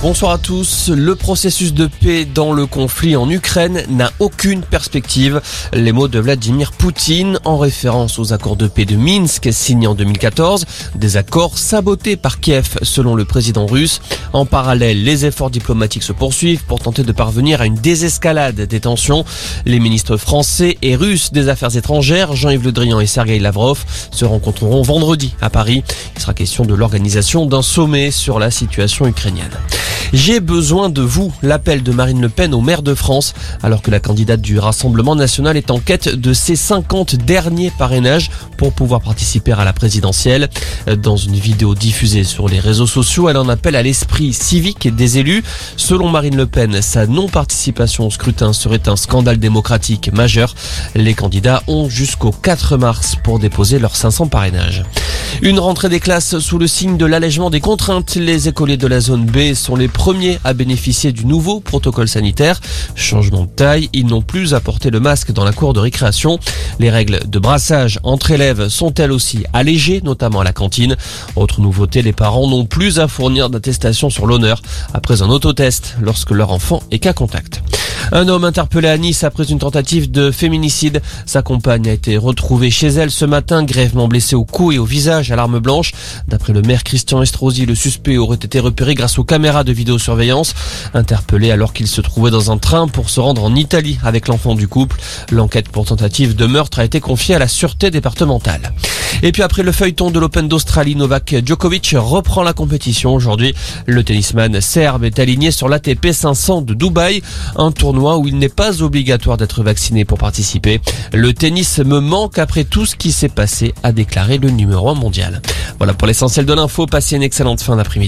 Bonsoir à tous. Le processus de paix dans le conflit en Ukraine n'a aucune perspective. Les mots de Vladimir Poutine en référence aux accords de paix de Minsk signés en 2014, des accords sabotés par Kiev selon le président russe. En parallèle, les efforts diplomatiques se poursuivent pour tenter de parvenir à une désescalade des tensions. Les ministres français et russes des Affaires étrangères, Jean-Yves Le Drian et Sergei Lavrov, se rencontreront vendredi à Paris. Il sera question de l'organisation d'un sommet sur la situation ukrainienne. J'ai besoin de vous, l'appel de Marine Le Pen au maire de France, alors que la candidate du Rassemblement national est en quête de ses 50 derniers parrainages pour pouvoir participer à la présidentielle. Dans une vidéo diffusée sur les réseaux sociaux, elle en appelle à l'esprit civique des élus. Selon Marine Le Pen, sa non-participation au scrutin serait un scandale démocratique majeur. Les candidats ont jusqu'au 4 mars pour déposer leurs 500 parrainages. Une rentrée des classes sous le signe de l'allègement des contraintes. Les écoliers de la zone B sont les premiers à bénéficier du nouveau protocole sanitaire. Changement de taille, ils n'ont plus à porter le masque dans la cour de récréation. Les règles de brassage entre élèves sont elles aussi allégées, notamment à la cantine. Autre nouveauté, les parents n'ont plus à fournir d'attestation sur l'honneur après un autotest lorsque leur enfant est cas contact. Un homme interpellé à Nice après une tentative de féminicide. Sa compagne a été retrouvée chez elle ce matin, grèvement blessée au cou et au visage à l'arme blanche. D'après le maire Christian Estrosi, le suspect aurait été repéré grâce aux caméras de vidéosurveillance. Interpellé alors qu'il se trouvait dans un train pour se rendre en Italie avec l'enfant du couple. L'enquête pour tentative de meurtre a été confiée à la sûreté départementale. Et puis après le feuilleton de l'Open d'Australie, Novak Djokovic reprend la compétition aujourd'hui. Le tennisman serbe est aligné sur l'ATP 500 de Dubaï, un tournoi où il n'est pas obligatoire d'être vacciné pour participer. Le tennis me manque après tout ce qui s'est passé, a déclaré le numéro 1 mondial. Voilà pour l'essentiel de l'info. Passez une excellente fin d'après-midi.